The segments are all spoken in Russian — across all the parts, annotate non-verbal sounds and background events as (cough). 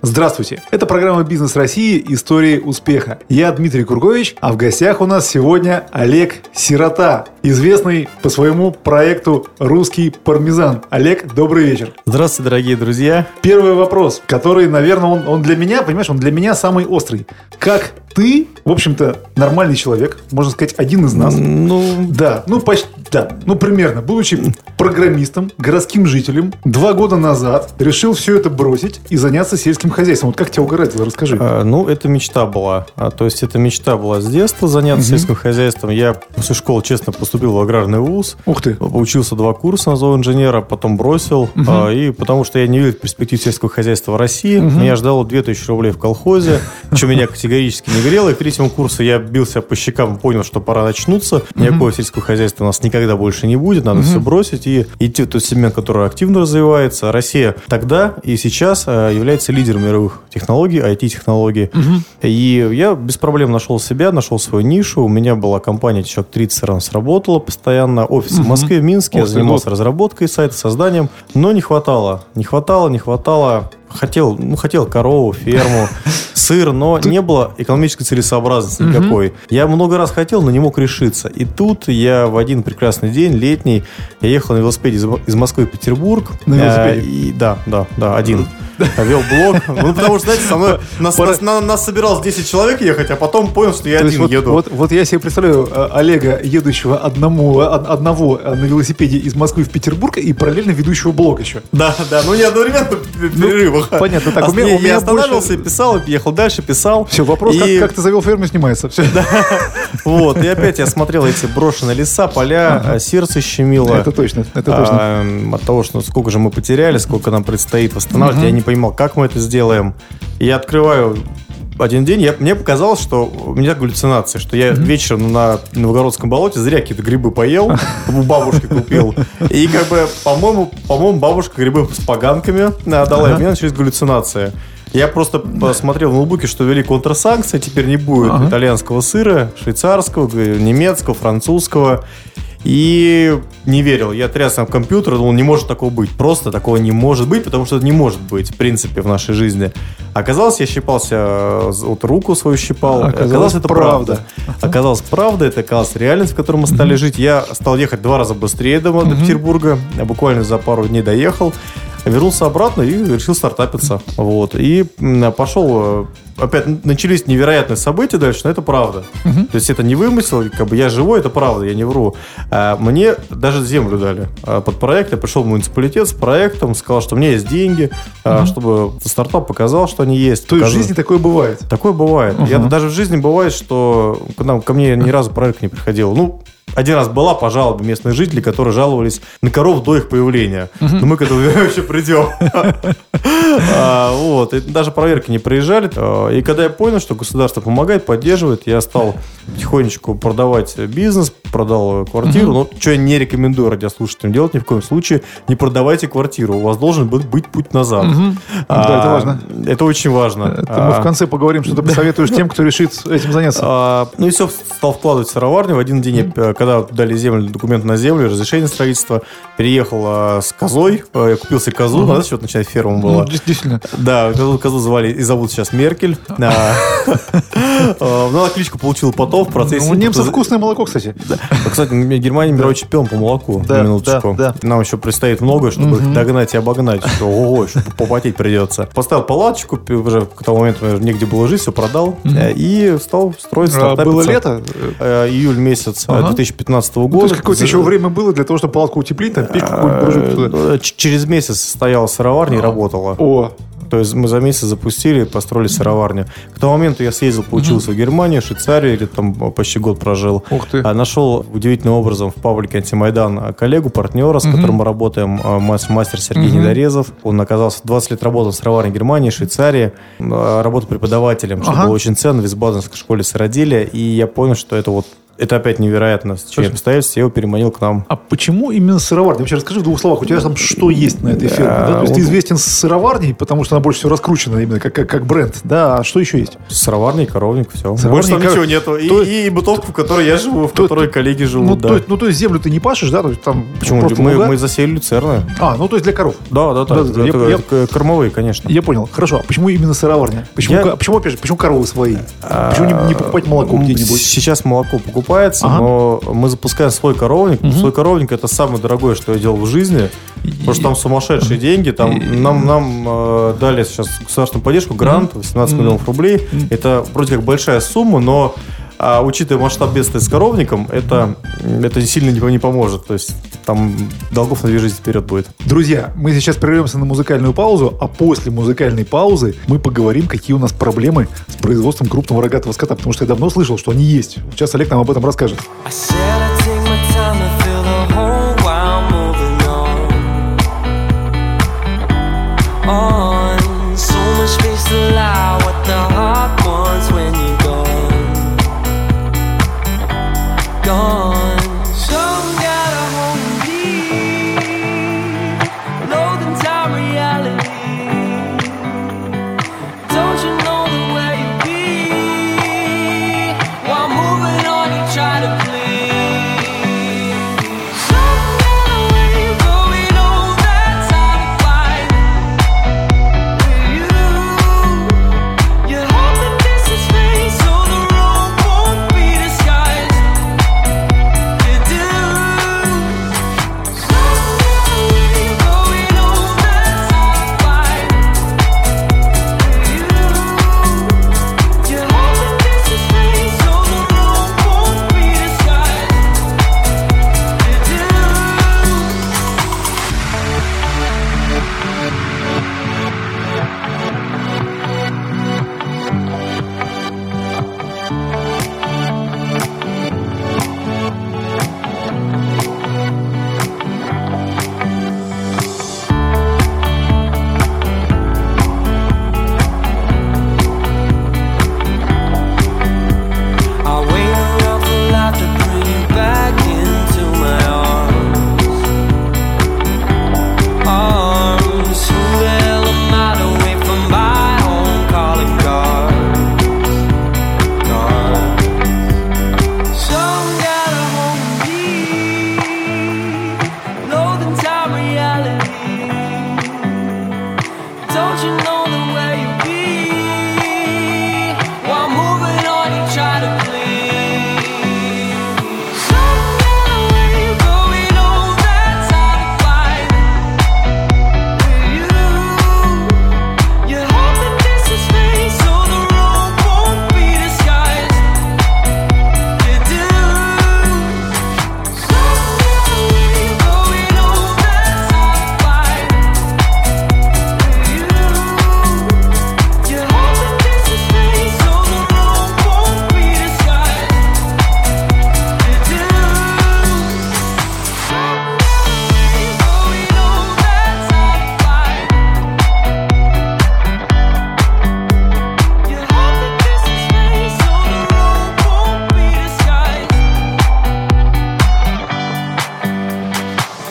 Здравствуйте! Это программа «Бизнес России. Истории успеха». Я Дмитрий Кургович, а в гостях у нас сегодня Олег Сирота, известный по своему проекту «Русский пармезан». Олег, добрый вечер. Здравствуйте, дорогие друзья. Первый вопрос, который, наверное, он, он для меня, понимаешь, он для меня самый острый. Как ты, в общем-то, нормальный человек, можно сказать, один из нас. Ну, Да, ну почти, да, ну примерно, будучи программистом, городским жителем, два года назад решил все это бросить и заняться сельским хозяйством. Вот как тебя угораздило, расскажи. э, ну, это мечта была. А, то есть, это мечта была с детства заняться сельским хозяйством. Я после школы, честно, поступил в аграрный вуз. Ух ты. Учился два курса на зооинженера, потом бросил. А, и потому что я не видел перспектив сельского хозяйства в России, меня ждало 2000 рублей в колхозе, (laughs) что меня категорически не грело. И к третьему курсу я бился по щекам понял, что пора очнуться. Никакого сельского хозяйства у нас никогда больше не будет. Надо все бросить и идти в тот сегмент, который активно развивается. Россия тогда и сейчас э, является лидером мировых технологий, IT-технологий. И я без проблем нашел себя, нашел свою нишу. У меня была компания человек 30 раз работала постоянно. Офис в Москве, в Минске. Я занимался разработкой сайта, созданием. Но не хватало. Не хватало, не хватало. Хотел, ну, хотел корову, ферму, (laughs) сыр, но не было экономической целесообразности никакой. Я много раз хотел, но не мог решиться. И тут я в один прекрасный день, летний, я ехал на велосипеде из, Москвы в Петербург. На велосипеде? Э, и, да, да, да, один. Вел блог. (laughs) Ну, потому что, знаете, со мной нас, нас, на- нас собиралось 10 человек ехать, а потом понял, что я То один вот, еду. Вот, вот я себе представляю э, Олега, едущего одному, од- одного э, на велосипеде из Москвы в Петербург и параллельно ведущего блог еще. Да, да, ну не одновременно в перерывах. понятно, так, А у меня- я- у меня я останавливался больше- писал, и ехал дальше, писал. Все, вопрос, И- как, как ты завел ферму, снимается. Все. Вот, и опять я смотрел эти брошенные леса, поля, а сердце щемило. Это точно, это точно. А, от того, что сколько же мы потеряли, сколько нам предстоит восстанавливать, я не понимал, как мы это сделаем. И я открываю один день, я, мне показалось, что у меня галлюцинации, что я вечером на Новгородском болоте зря какие-то грибы поел, (laughs) у бабушки купил. И как бы, по-моему, по-моему, бабушка грибы с поганками э, дала, и у меня начались галлюцинации. Я просто посмотрел в ноутбуке, что ввели контрсанкции, теперь не будет итальянского сыра, швейцарского, немецкого, французского. И не верил. Я трясся в компьютер, думал, не может такого быть. Просто такого не может быть, потому что это не может быть, в принципе, в нашей жизни. Оказалось, я щипался, э, вот руку свою щипал. Оказалось, это правда. правда. (laughs) Оказалось, правда, это оказалось реальность, в которой мы стали жить. Я стал ехать два раза быстрее до, до Петербурга. Я буквально за пару дней доехал. Вернулся обратно и решил стартапиться. Вот. И пошел... Опять начались невероятные события дальше, но это правда. То есть это не вымысел, как бы я живой, это правда, я не вру. А, Мне даже землю дали а, под проект. Я пришел в муниципалитет с проектом, сказал, что у меня есть деньги, а, чтобы стартап показал, что они есть. То есть в жизни такое бывает. Такое бывает. Я даже в жизни бывает, что к нам, ко мне ни разу проект не приходил. Ну, один раз была по жалобе местных жителей, которые жаловались на коров до их появления. Но мы к этому (laughs) еще придем. (laughs) А, Вот. Даже проверки не проезжали. А, И когда я понял, что государство помогает, поддерживает, я стал потихонечку продавать бизнес, продал квартиру. Но что я не рекомендую радиослушателям делать ни в коем случае, не продавайте квартиру. У вас должен быть быть путь назад. Да, это А, важно. Это очень важно. Мы А, в конце поговорим, что ты (laughs) посоветуешь тем, кто решит этим заняться. а, ну и все, стал вкладывать в сыроварню. В один день, я, когда дали землю, документ на землю, разрешение строительства, переехал а, с козой, э, я купил себе козу, надо что-то начинать ферму Ну, было. действительно. Да, козу, козу звали и зовут сейчас Меркель. А, э, (laughs) Ну, она кличку получила потом в процессе. У немцев вкусное молоко, кстати. Кстати, Германия мировой чемпион по молоку. На минуточку. Нам еще предстоит многое, чтобы догнать и обогнать. Ого, попотеть придется. Поставил палаточку, уже к тому моменту негде было жить, все продал. э, И стал строить А, стартапиться. Было лето. Э, Июль месяц э, Ага. 2015 То года. есть какое-то За- еще время было для того, чтобы палатку утеплить, там печку какую-нибудь э, ч- Через месяц стояла сыроварня и работала. О, То есть мы за месяц запустили, построили сыроварню. К тому моменту я съездил, поучился в Германию, Швейцарию, или там почти год прожил. Ух ты. А Нашел удивительным образом в паблике «Антимайдан» коллегу, партнера, с которым мы работаем, а, мас- мастер Сергей Недорезов. Он оказался 20 лет работал в сыроварне Германии, Швейцарии, а, работал преподавателем, что Ага. было очень ценно в Висбаденской школе сыроделия. И я понял, что это вот это опять невероятно. Через обстоятельств я его переманил к нам. А почему именно сыроварня? Вообще расскажи в двух словах, у тебя там что есть на этой фирме? Да, то есть ты известен с сыроварней, потому что она больше всего раскручена именно как, как, как бренд. Да, а что еще есть? Сыроварня и коровник, все. Сыроварня Больше там и коров- ничего нету. И, То- и бутовка, в которой я живу, в То- которой коллеги Ну, живут, да. то, есть- ну, то есть землю ты не пашешь, да? То есть там Почему? Мы, луга? мы засеяли люцерны. А, ну то есть для коров. Да, да, да. Да-да-да, это, я- это кормовые, конечно. Я понял. Хорошо, а почему именно сыроварня? Почему, Я- почему опять же, почему коровы свои? Почему не, не покупать молоко где-нибудь? Сейчас молоко покупается, Ага. но мы запускаем свой коровник. Свой коровник это самое дорогое, что я делал в жизни. Потому что там сумасшедшие деньги. Там нам, нам э, дали сейчас государственную поддержку, грант 18 миллионов рублей. Это вроде как большая сумма, но а, учитывая масштаб бедствия с коровником, это, это сильно не, не поможет. То есть там долгов на две жизни вперед будет. Друзья, мы сейчас прервемся на музыкальную паузу, а после музыкальной паузы мы поговорим, какие у нас проблемы с производством крупного рогатого скота, потому что я давно слышал, что они есть. Сейчас Олег нам об этом расскажет. I said I'd take my time to feel the whole while moving on. So much space to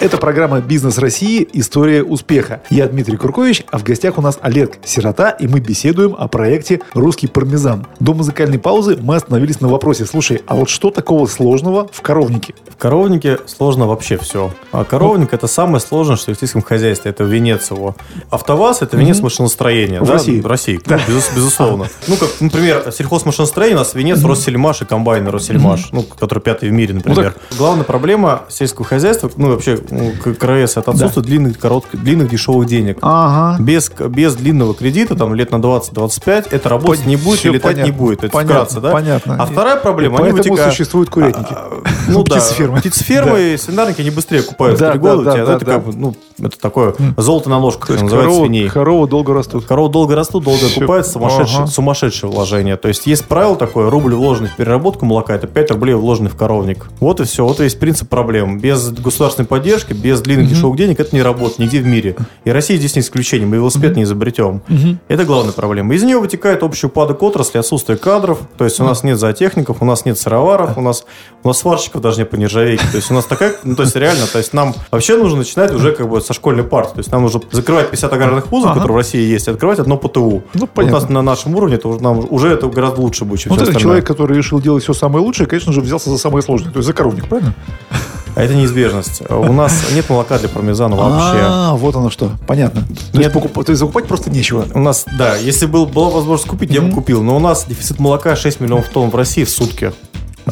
Это программа «Бизнес России. История успеха». Я Дмитрий Куркович, а в гостях у нас Олег Сирота, и мы беседуем о проекте «Русский пармезан». До музыкальной паузы мы остановились на вопросе, слушай, а вот что такого сложного в коровнике? В коровнике сложно вообще все. А коровник это самое сложное, что в сельском хозяйстве. Это венец его. Автоваз это венец машиностроения. В да? России. В России, ну, безус- безусловно. Ну, как, например, сельхозмашиностроение у нас венец Россельмаш и комбайны Россельмаш, ну, который пятый в мире, например. Главная проблема сельского хозяйства, ну, вообще, ну, КРС, это отсутствие длинных, коротких, длинных дешевых денег. Ага. Без, без длинного кредита, там, лет на 20-25, это работать Пон- не будет всё и летать не понятно. будет. Это Понятно, вкратце, да? понятно. А вторая проблема, они Поэтому вытекают- существуют курятники. А, (laughs) Ну да, Птицефермы. птицефермы и свинарники, они быстрее купают Да, года. да, да, да, да, это да. как ну, это такое золото на ложках, То есть называется свиней. коровы долго растут. Коровы долго растут, долго сумасшедшее, Ага. сумасшедшее вложение. То есть есть правило такое, рубль вложенный в переработку молока, это 5 рублей вложенный в коровник. Вот и все, вот и весь принцип проблем. Без государственной поддержки поддержка, без длинных дешевых денег это не работает нигде в мире. И Россия здесь не исключение. Мы велосипед не изобретем. Это главная проблема. Из нее вытекает общий упадок отрасли, отсутствие кадров. То есть у нас нет зоотехников, у нас нет сыроваров, у нас, у нас сварщиков даже не по нержавейке. То есть у нас такая, ну, то есть реально, то есть нам вообще нужно начинать уже как бы со школьной парты. То есть нам нужно закрывать 50 аграрных вузов, Ага. которые в России есть, и открывать одно ПТУ. Ну, Вот понятно. у нас на нашем уровне это уже, нам уже это гораздо лучше будет, чем Вот остальное. человек, который решил делать все самое лучшее, конечно же, взялся за самое сложное. То есть за коровник, правильно? А это неизбежность. У нас нет молока для пармезана вообще. А, вот оно что. Понятно. То есть, Нет. покуп- то есть закупать просто нечего. У нас, да, если был, была возможность купить, я бы купил. Но у нас дефицит молока 6 миллионов тонн в России в сутки.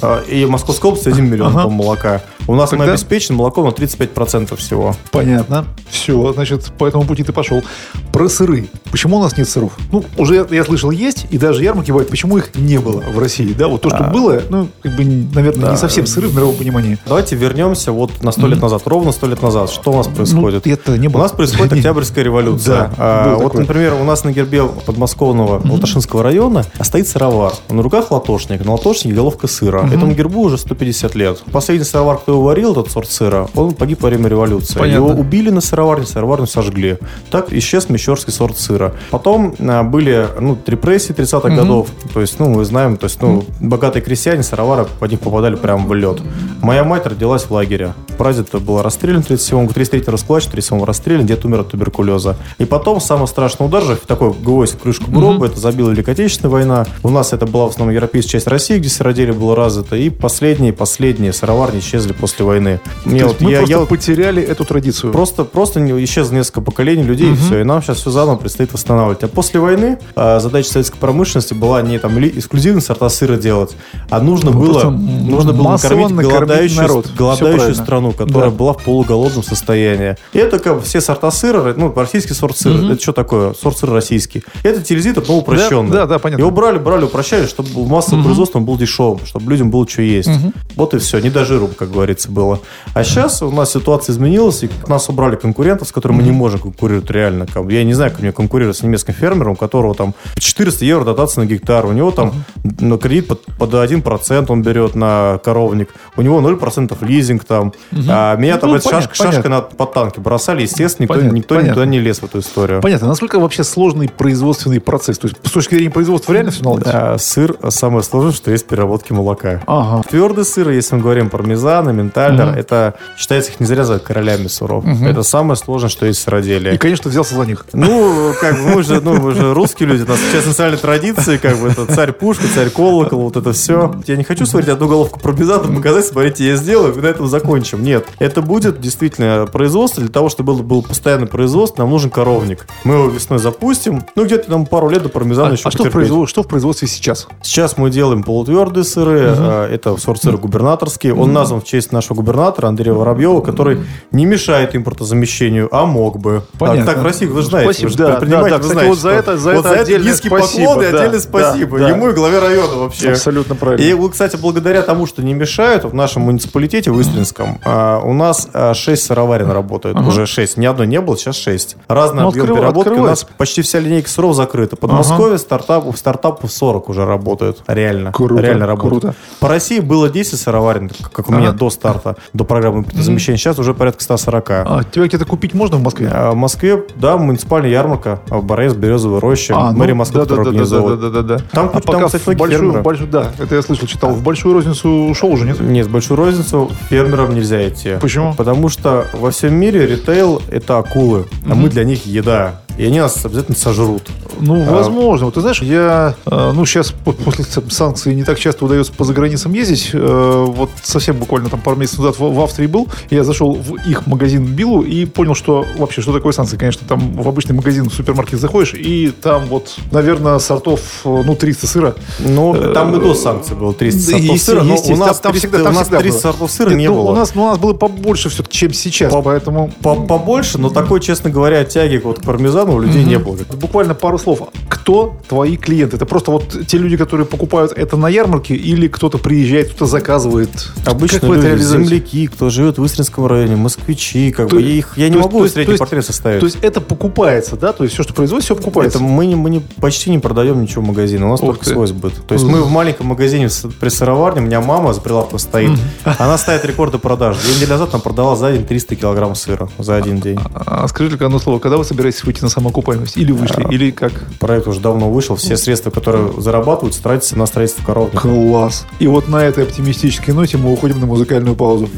А, И Московской области 1 миллион Ага. тонн молока. У нас мы Тогда- обеспечены молоком на 35% всего. Понятно. Все, значит, по этому пути ты пошел. Про сыры. Почему у нас нет сыров? Ну, уже я, я слышал, есть, и даже ярмарки бывают. Почему их не было в России? Да, вот то, что А. было, ну, как бы, наверное, Да. не совсем сыры в мировом понимании. Давайте вернемся вот на 100 лет назад. Ровно 100 лет назад. Что у нас происходит? Ну, это не У было. нас происходит (laughs) Октябрьская революция. Да, А, вот, такое. например, у нас на гербе подмосковного Латашинского района стоит сыровар. На руках латошник, на латошнике головка сыра. Этому гербу уже 150 лет. Последний сыровар, кто его варил, этот сорт сыра, он погиб во время революции. Понятно. Его убили на сыроварне, сыроварню сожгли. Так исчез мещерский сорт сыра. Потом а, были ну, репрессии 30-х годов. То есть, ну, мы знаем, то есть, ну, богатые крестьяне, сыровары под них попадали прямо в лед. Моя мать родилась в лагере. Прадед был расстрелян в 37-м, в 33-м расплачен, в 37-м расстрелян, дед умер от туберкулеза. И потом самый страшный удар же, такой гвоздь в крышку гроба, это забила Великая Отечественная война. У нас это была в основном европейская часть России, где сыроделие было развито. И последние, последние сыроварни исчезли после войны. Мне То вот- мы я- просто я потеряли эту традицию. Просто, просто исчезло несколько поколений людей, и все. И нам сейчас все заново предстоит восстанавливать. А после войны а, задача советской промышленности была не там ли- эксклюзивные сорта сыра делать, а нужно Ну, было, нужно было накормить накормить голодающую, народ. Голодающую правильно. Страну, которая Да. была в полуголодном состоянии. И это как бы все сорта сыра, ну, российский сорт сыра. Это что такое? Сорт сыра российский. Это телезитр, но упрощенный. Да, да, да, понятно. Его брали, брали, упрощали, чтобы в массовом производстве он был дешевым, чтобы людям было что есть. Вот и все. Не до жиру, как говорится, было. А сейчас у нас ситуация изменилась, и нас убрали конкурентов, с которыми мы не можем конкурировать реально. Я не знаю, как мне конкурировать с немецким фермером, у которого там 400 евро дотация на гектар. У него там ну, кредит под, под 1% он берет на коровник. У него 0% лизинг там. А меня там Ну, эта понятно, шашка, шашкой на, под танки бросали. Естественно, никто, Понятно, никто понятно. никуда не лез в эту историю. Понятно. Насколько вообще сложный производственный процесс? То есть, с точки зрения производства реально все наладить? А, сыр самое сложное, что есть в переработке молока. Ага. Твердый сыр, если мы говорим пармезан, ментальдер, это считается их не зря зовут королями сыров. Это самое сложное, что есть в И, сыроделии. конечно, взялся за них. Ну, как бы мы же, ну, мы же русские люди, у нас сейчас национальные традиции, как бы это царь пушка, царь колокол, вот это все. Я не хочу сварить одну головку пармезана, показать, смотрите, я сделаю, и на этом закончим. Нет, это будет действительно производство. Для того, чтобы было, было постоянное производство, нам нужен коровник. Мы его весной запустим. Ну, где-то там пару лет до пармезана А, еще а что, в производ- что в производстве сейчас? Сейчас мы делаем полутвердые сыры. а, Это сорт сыра губернаторский. Он назван в честь нашего губернатора Андрея Воробьева, который не мешает импортозамещению, а мог бы. Понятно. Так, так в России, вы же знаете. Спасибо, вы же да, да, да. вы знаете, вот за это- за вот это отдельное низкий спасибо, поклон и да, отдельное да, спасибо. да. Ему и главе района вообще. Абсолютно правильно. И, кстати, благодаря тому, что не мешают, в нашем муниципалитете, в Истринском, а, у нас 6 сыроварен работают. Уже 6. Ни одной не было, сейчас 6. Разный Ну, объем открыва- переработки. У открывается. нас почти вся линейка сыров закрыта. Подмосковье стартапов, стартапов 40 уже работают. Реально. Круто, Реально работают. круто. По России было 10 сыроварен, как у меня до старта, до программы импортозамещения. Сейчас уже порядка 140. А, тебя где-то купить можно в Москве? А В Москве, да, муниципальная ярмарка, а в Борис, Березовая роща, А, ну, мэрия Москвы, да, да, да, да, да, да. Там а там, кстати, в большую, большую, да, это я слышал, читал. В большую розницу ушел уже, нет? Нет, в большую розницу фермерам нельзя идти. Почему? Потому что во всем мире ритейл – это акулы, а мы для них еда. И они нас обязательно сожрут. Ну, А- возможно. Вот ты знаешь, я, э, ну, сейчас по- после санкций не так часто удается по заграницам ездить. Э, Вот совсем буквально там пару месяцев назад в, Австрии был. Я зашел в их магазин Биллу и понял, что вообще, что такое санкции. Конечно, там в обычный магазин, в супермаркет заходишь, и там вот, наверное, сортов, э, ну, 300 сыра. Ну, там и до санкций было 300 Да, сортов сыра, но у естественно, нас, там 300, всегда- там у нас всегда 300 было. сортов сыра не ну, было. У нас, ну, у нас было побольше все-таки, чем сейчас, По- поэтому... По- Побольше, но такой, честно говоря, тяги вот к пармезану у людей не было. Буквально пару слов. кто твои клиенты? Это просто вот те люди, которые покупают это на ярмарке, или кто-то приезжает, кто-то заказывает? Обычно Как люди, земляки, кто живет в Истринском районе, москвичи, как То- бы, я их, я не есть- могу средний есть- портрет составить. То есть это покупается, да? То есть все, что производится, все покупается. Это мы, не, мы не, почти не продаем ничего в магазине, у нас Ух только ты. свой сбыт. То есть мы в маленьком магазине при сыроварне, у меня мама за прилавком стоит, она ставит рекорды продаж. Две недели назад она продала за день 300 килограмм сыра за один день. А скажи только одно слово, когда вы собираетесь выйти на самоокупаемость? Или вышли, или как? Проект уже давно вышел, все средства, которые зарабатываются, тратятся на строительство коровника. Класс. И вот на этой оптимистической ноте мы уходим на музыкальную паузу.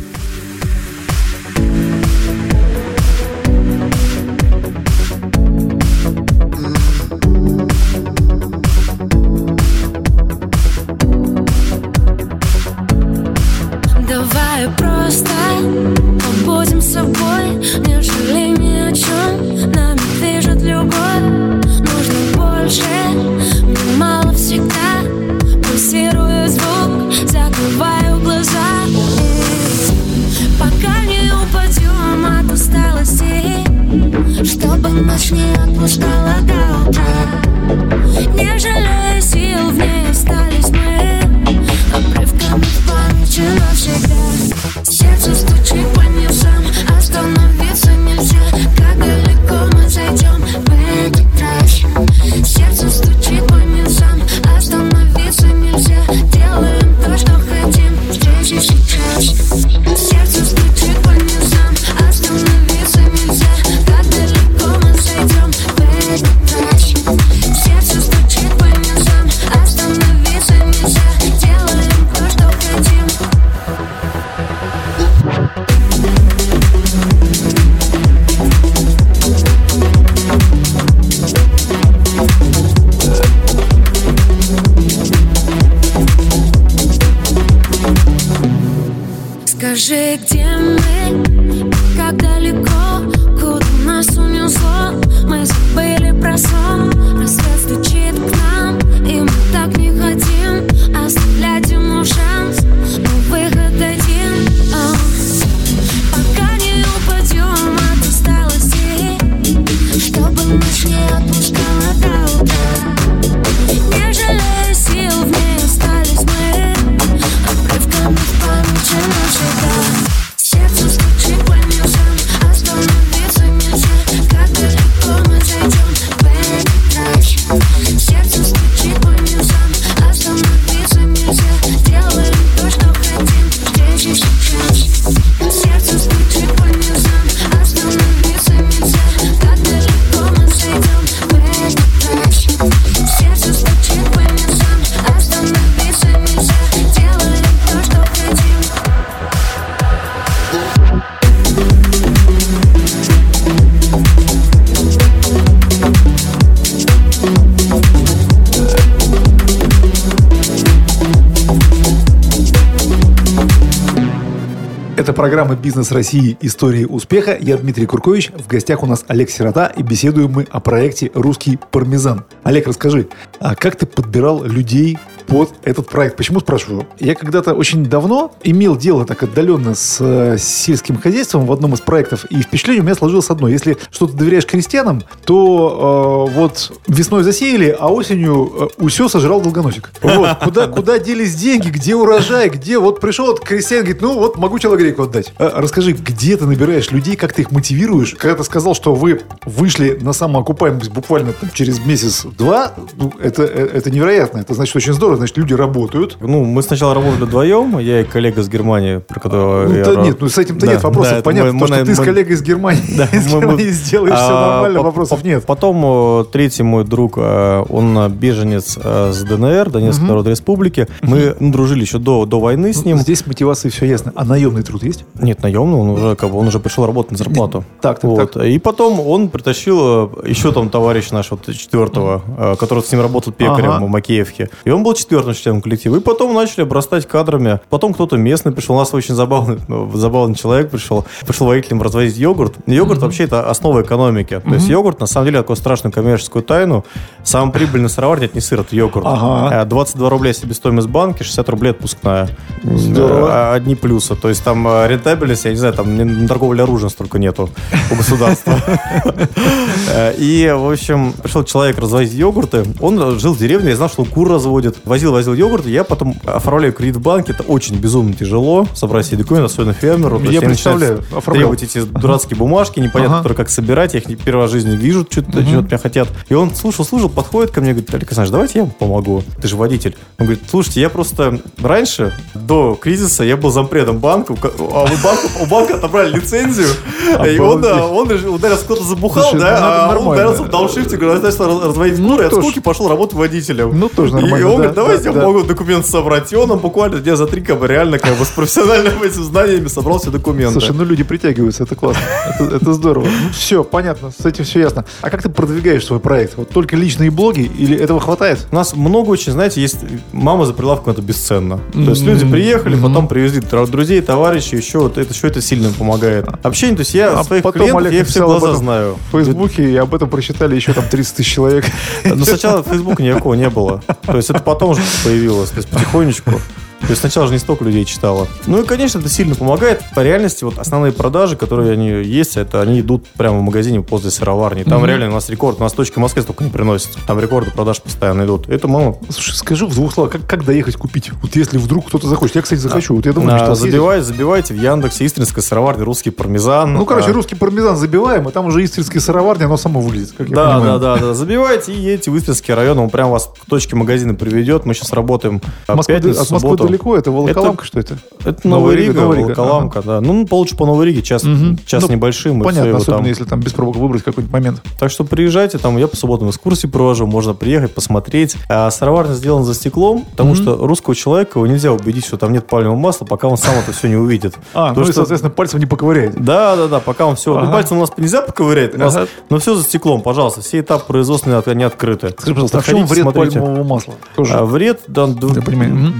Просто побудем собой Не жалей ни о чем Нами движет любовь Нужно больше. Мне мало всегда Пульсирует звук Закрываю глаза. Пока не упадем от усталости Чтобы ночь не отпускала до утра. Не жалея программа «Бизнес России. Истории успеха». Я Дмитрий Куркович. В гостях у нас Олег Сирота. И беседуем мы о проекте «Русский пармезан». Олег, расскажи, а как ты подбирал людей под этот проект? Почему спрашиваю? Я когда-то очень давно имел дело так отдаленно с э, сельским хозяйством в одном из проектов. И впечатление у меня сложилось одно. Если что-то доверяешь крестьянам, то э, вот весной засеяли, а осенью э, усё сожрал долгоносик. Вот. Куда, куда делись деньги, где урожай, где вот пришел вот крестьян, говорит, ну вот могу человеку отдать. А, расскажи, где ты набираешь людей, как ты их мотивируешь? Когда ты сказал, что вы вышли на самоокупаемость буквально там, через месяц-два, ну, это, э, это невероятно. Это значит очень здорово, значит люди работают. Ну, мы сначала работали вдвоем, я и коллега из Германии, про которого Ну, я... да ра- нет, ну с этим-то Да, нет вопросов. да, Понятно, мы- то, мы что на- ты с мы- коллегой из Германии, (laughs) Да, (laughs) из мы- мы- Германии сделаешь все А, нормально, по- вопросов по- нет. Потом э, третий мой друг, э, он э, беженец с ДНР, Донецкой Народной Республики. Мы ну, дружили еще до, до войны с ним. Ну, Здесь с мотивацией все ясно. А наемный труд есть? Нет, наемный, он уже как бы он уже пришел работать на зарплату. Так, так, вот. так. И потом он притащил еще там товарищ наш вот четвертого, который с ним работал пекарем Ага. в Макеевке. И он был четвертым членом коллектива. И потом начали обрастать кадрами. Потом кто-то местный пришел. У нас очень забавный, ну, забавный человек пришел. Пришел водителем развозить йогурт. Йогурт вообще это основа экономики. То есть йогурт, на самом деле, такую страшную коммерческую тайну. Самый прибыльный сыровар, нет, не сыр, это йогурт. Ага. Э, 22 рубля себестоимость банки, 60 рублей отпускная. Здорово. Э, Одни плюсы. То есть там э, рентабельность, я не знаю, там на торговле оружием столько нету у государства. Э, И, в общем, пришел человек развозить йогурты. Он жил в деревне, я знал, что кур разводит. Возил, возил йогурт. Я потом оформляю кредит в банке. Это очень безумно тяжело. Собрать себе документы, особенно фермеру. Я представляю. Требовать эти дурацкие бумажки, непонятно, которые как собирать. Я их не первый раз в жизни вижу, что-то что меня хотят. И он слушал, слушал, подходит ко мне, говорит, Олег Александрович, давайте я вам помогу. Ты же водитель. Он говорит, слушайте, я просто раньше, до кризиса, я был зампредом банка, а у банка, у банка отобрали лицензию, и он, да, он ударился, кто-то забухал, да, ну, а он ударился в дауншифте, говорит, начал разводить Ну, куры, и от скуки пошел работать водителем. Ну, тоже И нормально, он да, говорит, давайте да, я да. могу документы собрать. И он нам буквально дня за три, как бы, реально, как бы, с профессиональными этими знаниями собрал все документы. Слушай, ну люди притягиваются, это классно. Это, это здорово. Ну все, понятно, с этим все ясно. А как ты продвигаешь свой проект? Вот только личные блоги или этого хватает? У нас много очень, знаете, есть мама за прилавком, это бесценно. То есть люди приехали, потом привезли друзей, товарищей, еще вот это, еще это сильно помогает. Общение, то есть я А своих потом клиентов, Олег я их все глаза знаю. В Фейсбуке, и об этом прочитали еще там 30 тысяч человек. Но сначала Фейсбука никакого не было. То есть это потом уже появилось, то есть потихонечку. То есть сначала же не столько людей читало. Ну и, конечно, это сильно помогает. По реальности, вот основные продажи, которые они есть, это они идут прямо в магазине после сыроварни. Там реально у нас рекорд. У нас точки в Москве столько не приносят. Там рекорды продаж постоянно идут. Это мало. Слушай, скажи в двух словах, как, как доехать купить? Вот если вдруг кто-то захочет. Я, кстати, захочу. Вот я думаю, А, что съездить. забивайте, в Яндексе Истринская сыроварня, русский пармезан. Ну, короче, А, русский пармезан забиваем, а там уже истринская сыроварня, оно само выглядит, как Да, да, да, да. Забивайте и едете в Истринский район, он прям вас к точке магазина приведет. Мы сейчас работаем а, Москва- пятницу, от Москвы субботу. Далеко, это Волоколамка, что это? Это Новая Рига, Новая Рига, Волоколамка, да. Ну, получше по Новой Риге, час, Мгм. час Ну, небольшим. Понятно, особенно там. если там без пробок выбрать какой-нибудь момент. Так что приезжайте, там я по субботам экскурсии провожу, можно приехать, посмотреть. А сыроварня сделана за стеклом, потому что русского человека его нельзя убедить, что там нет пальмового масла, пока он сам это все не увидит. (laughs) А, То, ну и, соответственно, пальцем не поковыряет. Да, да, да, пока он все. Ага. Ну, пальцем у нас нельзя поковырять, у нас, Ага. но все за стеклом, пожалуйста. Все этапы производственные от- они открыты. Скажи, пожалуйста, а в чем вред смотрите. пальмового масла? Тоже. А, вред, да, д-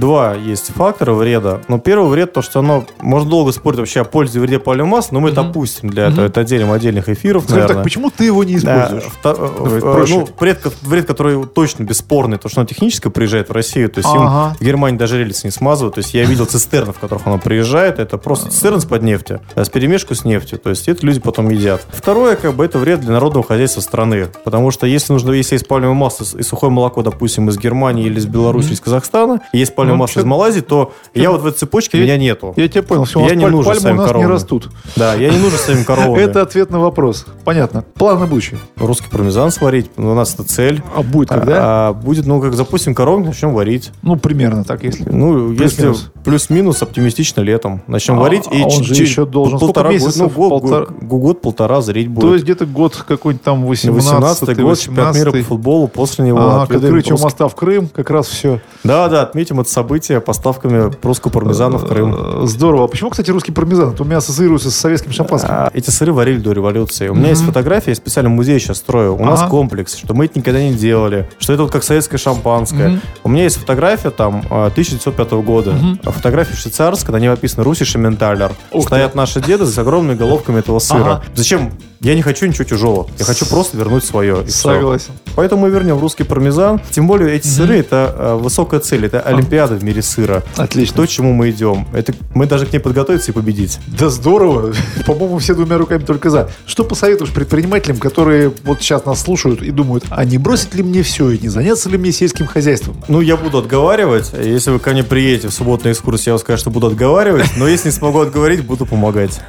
два есть фактора вреда. Но первый вред, то, что оно, можно долго спорить вообще о пользе и вреде масла, но мы это опустим для этого. Это отделим отдельных эфиров, Скажем наверное. так, почему ты его не Да, используешь? э, Давай, э, ну, вред, вред, который точно бесспорный, то, что оно технически приезжает в Россию, то есть Ага. им в Германии даже рельсы не смазывают, то есть я видел цистерны, в которых оно приезжает, это просто цистерны с-под нефти, а с перемешку с нефтью, то есть это люди потом едят. Второе, как бы, это вред для народного хозяйства страны, потому что если нужно, если есть пальмовое масло и сухое молоко, допустим, из Германии или из Беларуси, или из Казахстана, есть пальмовое Ну, масло из чё- Малайзии, то я вот в этой цепочке, Я- меня нету. Я тебя понял, все, у Я не паль- нужен пальмы у своим нас не коровам. растут. Да, я не нужен своим коровам. (laughs) Это ответ на вопрос. Понятно. План на будущее. Русский пармезан сварить, у нас это цель. А будет когда? А, будет, ну, как запустим коровник, начнем варить. Ну, примерно так, если. Ну, если плюс-минус оптимистично летом. Начнем А, варить. а он же еще должен полтора месяцев? ну, год, Полтора- год- год-полтора зреть будет. То есть где-то год какой-нибудь там 18 18 год, чемпионат мира по футболу, после него Ага, к отведаем открытию русский- моста в Крым, как раз все. Да, да, отметим это событие поставками русского пармезана в Крым. Э, Здорово. А почему, кстати, русский пармезан? Это у меня ассоциируется с советским шампанским. А, Эти сыры варили до революции. У меня есть фотография, я специально музей сейчас строю. У нас комплекс, что мы это никогда не делали, что это вот как советское шампанское. У меня есть фотография там а, 1905 года. А Фотография швейцарская, на ней написано «Русиша Менталер». Ух ты. Стоят наши деды с огромными головками этого сыра. Ага. Зачем? Я не хочу ничего чужого. Я хочу просто вернуть свое. Согласен. Поэтому мы вернем русский пармезан. Тем более эти сыры это э, высокая цель, это олимпиада в мире сыра. Отлично. То, чему мы идем. Это мы даже к ней подготовиться и победить. Да здорово. (laughs) По-моему, все двумя руками только за. Что посоветуешь предпринимателям, которые вот сейчас нас слушают и думают, а не бросить ли мне все и не заняться ли мне сельским хозяйством? Ну, я буду отговаривать. Если вы ко мне приедете в субботную экскурсию, я вам скажу, что буду отговаривать. Но если не смогу отговорить, буду помогать.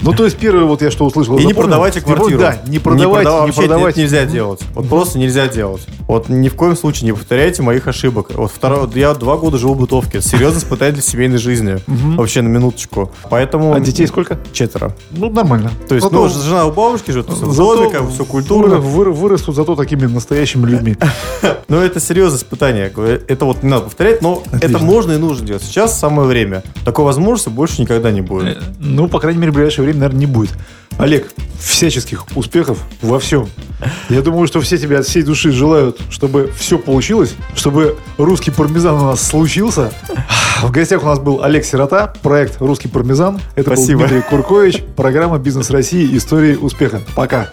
Ну, то есть, первое, вот я что услышал. И не продавайте квартиру. Да, не продавайте, продава- не вообще продавайте. это нельзя делать. Вот просто нельзя делать. Вот ни в коем случае не повторяйте моих ошибок. Вот второе, я два года живу в бытовке. Серьезно испытание для семейной жизни. Вообще на минуточку. Поэтому... А детей сколько? Четверо. Ну, нормально. То есть, Зато- ну, жена у бабушки живет, бы все культурно. выр- вырастут зато такими настоящими людьми. (laughs) Но это серьезное испытание. Это вот не надо повторять, но это можно и нужно делать. Сейчас самое время. Такой возможности больше никогда не будет. Ну, по крайней мере, в ближайшее время, наверное, не будет. Олег, всяческих успехов во всем. Я думаю, что все тебе от всей души желают чтобы все получилось, чтобы русский пармезан у нас случился. В гостях у нас был Олег Сирота, проект «Русский пармезан». Это Спасибо. был Дмитрий Куркович, программа «Бизнес России. Истории успеха». Пока.